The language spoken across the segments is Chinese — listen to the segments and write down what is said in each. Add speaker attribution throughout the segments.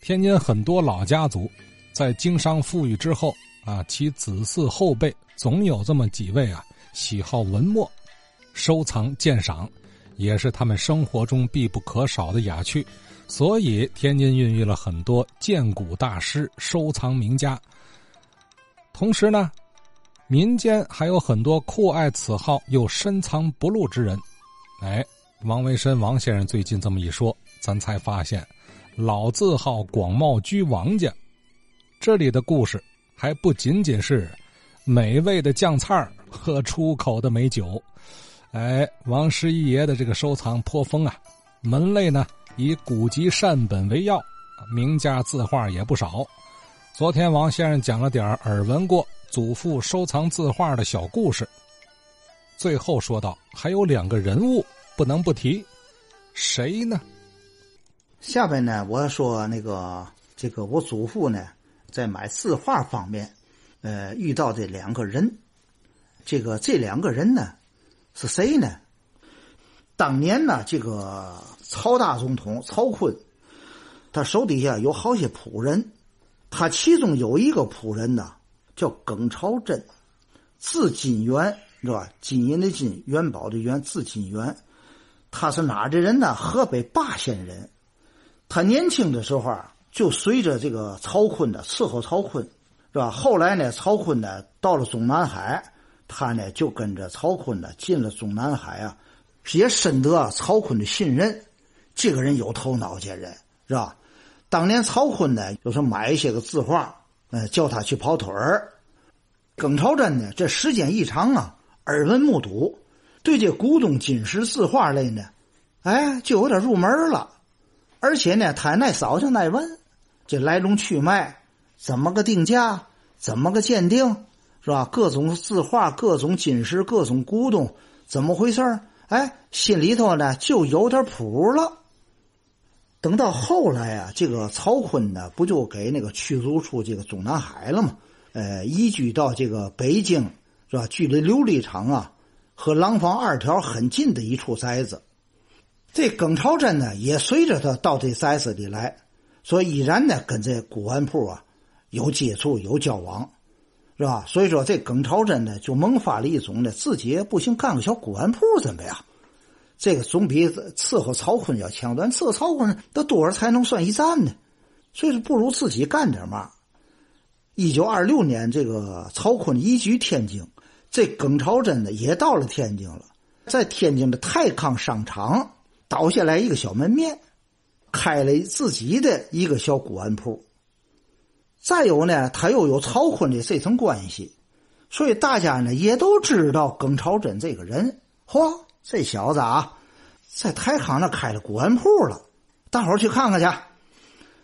Speaker 1: 天津很多老家族，在经商富裕之后啊，其子嗣后辈总有这么几位啊，喜好文墨，收藏鉴赏，也是他们生活中必不可少的雅趣。所以，天津孕育了很多鉴古大师、收藏名家。同时呢，民间还有很多酷爱此好又深藏不露之人。哎，王维申王先生最近这么一说，咱才发现。老字号广茂居王家，这里的故事还不仅仅是美味的酱菜和出口的美酒。哎，王师一爷的这个收藏颇丰啊，门类呢以古籍善本为要，名家字画也不少。昨天王先生讲了点耳闻过祖父收藏字画的小故事。最后说到，还有两个人物不能不提，谁呢？
Speaker 2: 下边呢，我说那个这个我祖父呢，在买字画方面，呃，遇到这两个人，这个这两个人呢，是谁呢？当年呢，这个曹大总统曹锟，他手底下有好些仆人，他其中有一个仆人呢，叫耿朝珍，字金元，是吧？金银的金，元宝的元，字金元。他是哪的人呢？河北霸县人。他年轻的时候啊，就随着这个曹锟的伺候曹锟，是吧？后来呢，曹锟呢到了中南海，他呢就跟着曹锟呢进了中南海啊，也深得曹锟的信任。这个人有头脑这人，是吧？当年曹锟呢，就是买一些个字画，呃，叫他去跑腿儿。耿朝珍呢，这时间一长啊，耳闻目睹，对这古董金石字画类呢，哎，就有点入门了。而且呢，他耐扫就耐问，这来龙去脉，怎么个定价，怎么个鉴定，是吧？各种字画，各种金石，各种古董，怎么回事哎，心里头呢就有点谱了。等到后来啊，这个曹锟呢，不就给那个驱逐出这个中南海了吗？呃，移居到这个北京，是吧？距离琉璃厂啊和廊坊二条很近的一处宅子。这耿朝珍呢，也随着他到这宅子里来，所以依然呢跟这古玩铺啊有接触、有交往，是吧？所以说这耿朝珍呢就萌发了一种呢，自己不行干个小古玩铺怎么样？这个总比伺候曹锟要强咱。伺候曹锟得多少才能算一站呢？所以说不如自己干点嘛。一九二六年，这个曹锟移居天津，这耿朝珍呢也到了天津了，在天津的泰康商场。倒下来一个小门面，开了自己的一个小古玩铺。再有呢，他又有曹锟的这层关系，所以大家呢也都知道耿朝珍这个人。嚯，这小子啊，在台康那开了古玩铺了，大伙儿去看看去。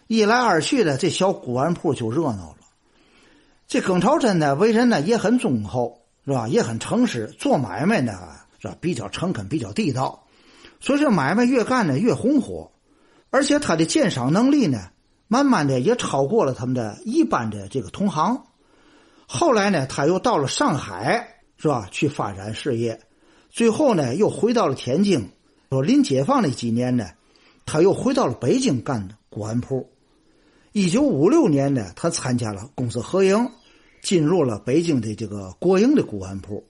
Speaker 2: 一来二去的，这小古玩铺就热闹了。这耿朝珍呢，为人呢也很忠厚，是吧？也很诚实，做买卖呢是吧？比较诚恳，比较地道。所以这买卖越干呢越红火，而且他的鉴赏能力呢，慢慢的也超过了他们的一般的这个同行。后来呢，他又到了上海，是吧？去发展事业，最后呢，又回到了天津。说临解放那几年呢，他又回到了北京干古玩铺。一九五六年呢，他参加了公私合营，进入了北京的这个国营的古玩铺。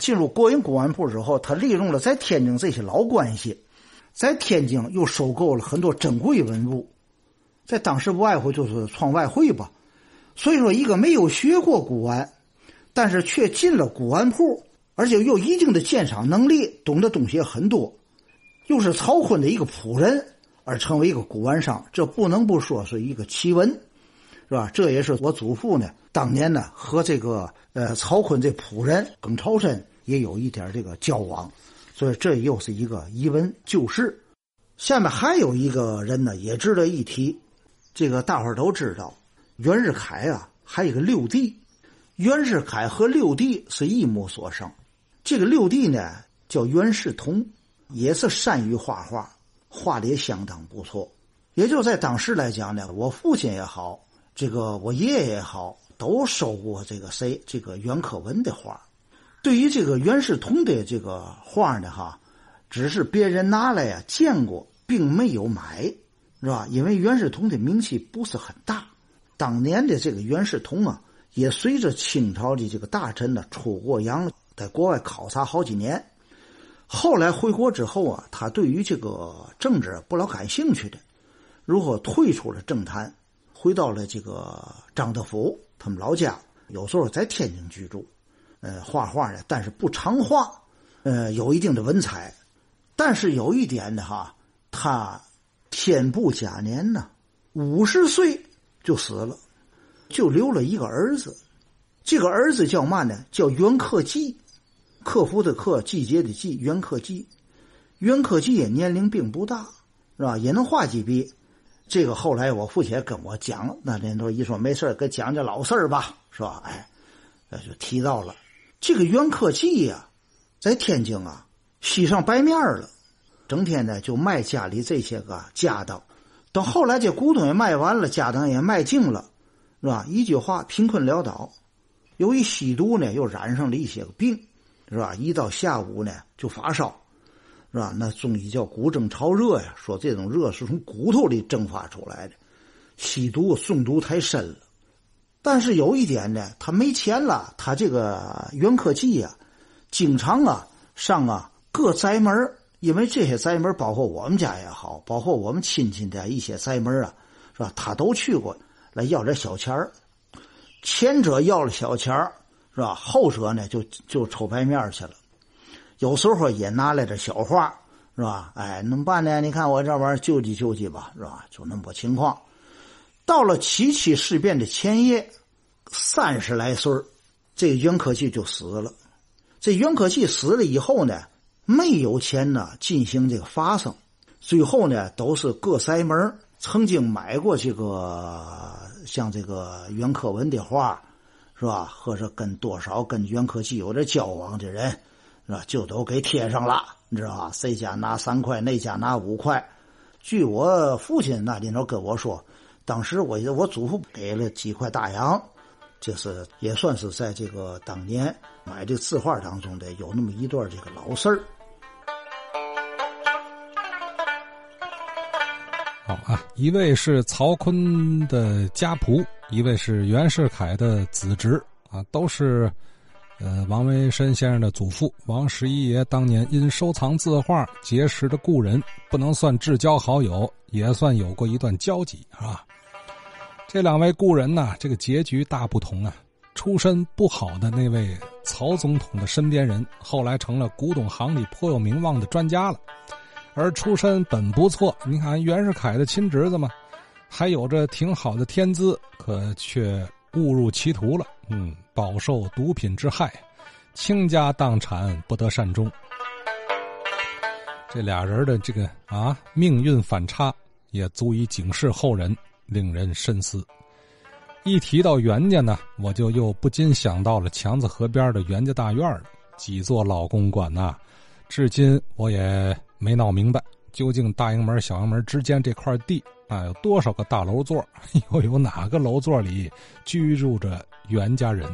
Speaker 2: 进入国营古玩铺之后，他利用了在天津这些老关系，在天津又收购了很多珍贵文物，在当时不外乎就是创外汇吧。所以说，一个没有学过古玩，但是却进了古玩铺，而且有一定的鉴赏能力，懂得东西很多，又是曹锟的一个仆人，而成为一个古玩商，这不能不说是一个奇闻，是吧？这也是我祖父呢当年呢和这个呃曹锟这仆人耿朝珍。也有一点这个交往，所以这又是一个疑问旧事。下面还有一个人呢，也值得一提。这个大伙儿都知道，袁世凯啊，还有一个六弟。袁世凯和六弟是一母所生。这个六弟呢，叫袁世同，也是善于画画，画的也相当不错。也就在当时来讲呢，我父亲也好，这个我爷爷也好，都收过这个谁，这个袁克文的画。对于这个袁世同的这个画呢，哈，只是别人拿来呀见过，并没有买。是吧？因为袁世同的名气不是很大，当年的这个袁世同啊，也随着清朝的这个大臣呢出过洋，在国外考察好几年。后来回国之后啊，他对于这个政治不老感兴趣的，如何退出了政坛，回到了这个张德福他们老家，有时候在天津居住，呃，画画的，但是不常画，呃，有一定的文采，但是有一点呢，哈，他天不假年呢，五十岁就死了，就留了一个儿子，这个儿子叫嘛呢？叫袁克济。克服的克，季节的季，袁克季，袁克季年龄并不大，是吧？也能画几笔。这个后来我父亲跟我讲，那年头一说没事给讲讲老事儿吧，是吧？哎，那就提到了这个袁克季呀，在天津啊，吸上白面了，整天呢就卖家里这些个家当。等后来这古董也卖完了，家当也卖净了，是吧？一句话，贫困潦倒。由于吸毒呢，又染上了一些个病。是吧？一到下午呢，就发烧，是吧？那中医叫骨蒸潮热呀，说这种热是从骨头里蒸发出来的。吸毒中毒太深了，但是有一点呢，他没钱了。他这个袁克济呀，经常啊上啊各宅门因为这些宅门包括我们家也好，包括我们亲戚的一些宅门啊，是吧？他都去过来要点小钱，前者要了小钱。是吧？后者呢，就就抽白面去了。有时候也拿来点小话，是吧？哎，怎么办呢？你看我这玩意儿救济救济吧，是吧？就那么个情况。到了七七事变的前夜，三十来岁这袁克济就死了。这袁克济死了以后呢，没有钱呢进行这个发生，最后呢都是各塞门曾经买过这个像这个袁克文的画。是吧？或者跟多少跟袁克济有点交往的人，是吧？就都给贴上了，你知道吧？谁家拿三块，那家拿五块。据我父亲那里头跟我说，当时我我祖父给了几块大洋，这是也算是在这个当年买这字画当中的有那么一段这个老事儿。
Speaker 1: 好啊，一位是曹锟的家仆。一位是袁世凯的子侄啊，都是，呃，王维申先生的祖父王十一爷当年因收藏字画结识的故人，不能算至交好友，也算有过一段交集啊。这两位故人呢，这个结局大不同啊。出身不好的那位曹总统的身边人，后来成了古董行里颇有名望的专家了；而出身本不错，你看袁世凯的亲侄子嘛。还有着挺好的天资，可却误入歧途了。嗯，饱受毒品之害，倾家荡产，不得善终。这俩人的这个啊命运反差，也足以警示后人，令人深思。一提到袁家呢，我就又不禁想到了强子河边的袁家大院。几座老公馆呐，至今我也没闹明白，究竟大营门、小营门之间这块地。啊，有多少个大楼座？又有哪个楼座里居住着袁家人？